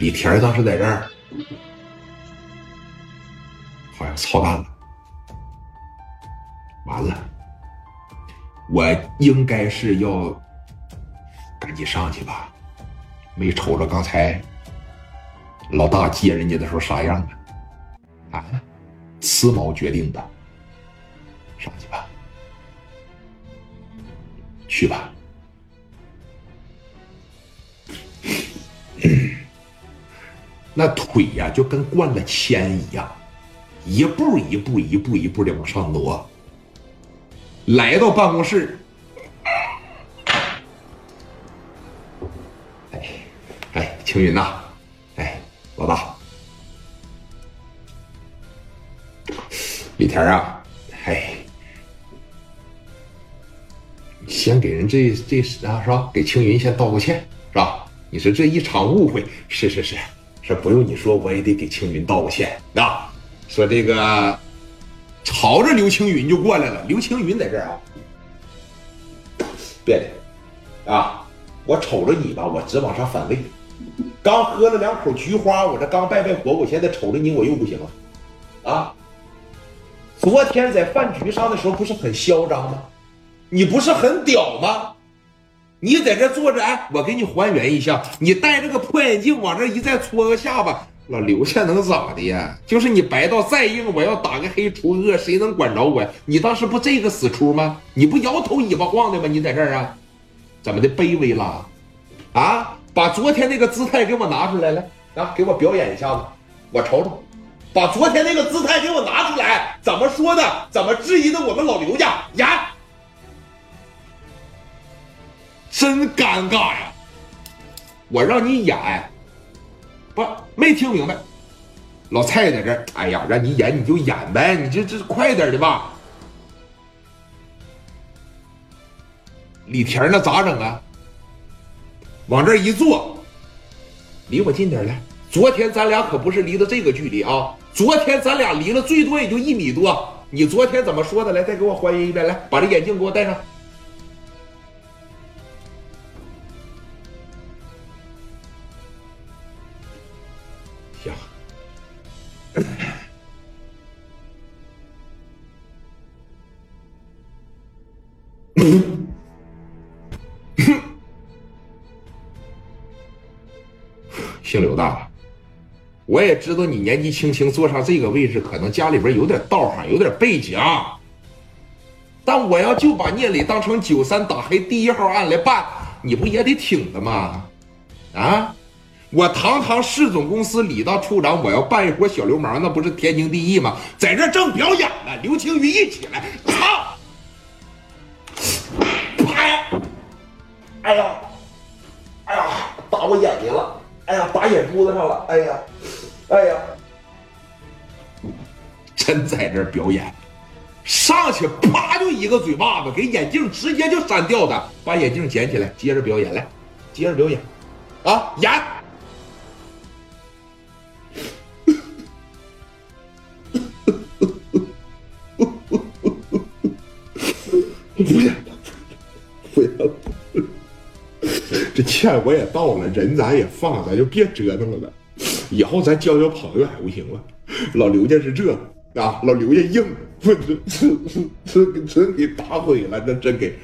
李田当时在这儿，好像操蛋了，完了，我应该是要赶紧上去吧，没瞅着刚才老大接人家的时候啥样啊？啊，此矛决定的，上去吧，去吧。那腿呀，就跟灌了铅一样，一步一步、一步一步的往上挪。来到办公室，哎，哎，青云呐，哎，老大，李田啊，哎，先给人这这啊是吧？给青云先道个歉是吧？你说这一场误会，是是是。这不用你说，我也得给青云道个歉啊！说这个，朝着刘青云就过来了。刘青云在这儿啊，别的啊，我瞅着你吧，我直往上反胃。刚喝了两口菊花，我这刚拜拜火，我现在瞅着你，我又不行了啊！昨天在饭局上的时候不是很嚣张吗？你不是很屌吗？你在这坐着，哎，我给你还原一下。你戴着个破眼镜往这一再搓个下巴，老刘家能咋的呀？就是你白道再硬，我要打个黑除恶，谁能管着我呀？你当时不这个死出吗？你不摇头尾巴晃的吗？你在这儿啊？怎么的卑微了？啊！把昨天那个姿态给我拿出来，来啊，给我表演一下子，我瞅瞅。把昨天那个姿态给我拿出来，怎么说的？怎么质疑的我们老刘家？演。真尴尬呀！我让你演，不没听明白。老蔡在这儿，哎呀，让你演你就演呗，你这这快点的吧。李田那咋整啊？往这一坐，离我近点来。昨天咱俩可不是离的这个距离啊，昨天咱俩离了最多也就一米多。你昨天怎么说的？来，再给我还原一遍，来，把这眼镜给我戴上。姓刘的，我也知道你年纪轻轻坐上这个位置，可能家里边有点道行，有点背景。但我要就把聂磊当成九三打黑第一号案来办，你不也得挺着吗？啊！我堂堂市总公司李大处长，我要办一伙小流氓，那不是天经地义吗？在这正表演呢，刘青云一起来，操！啪！哎呀，哎呀，打我眼睛了！哎呀，打眼珠子上了！哎呀，哎呀，真在这表演，上去啪就一个嘴巴子，给眼镜直接就删掉的，把眼镜捡起来，接着表演来，接着表演，啊，演！不要，不要。这钱我也到了，人咱也放，咱就别折腾了呗。以后咱交交朋友还不行吗？老刘家是这啊，老刘家硬，这这这这真给打毁了，那真给。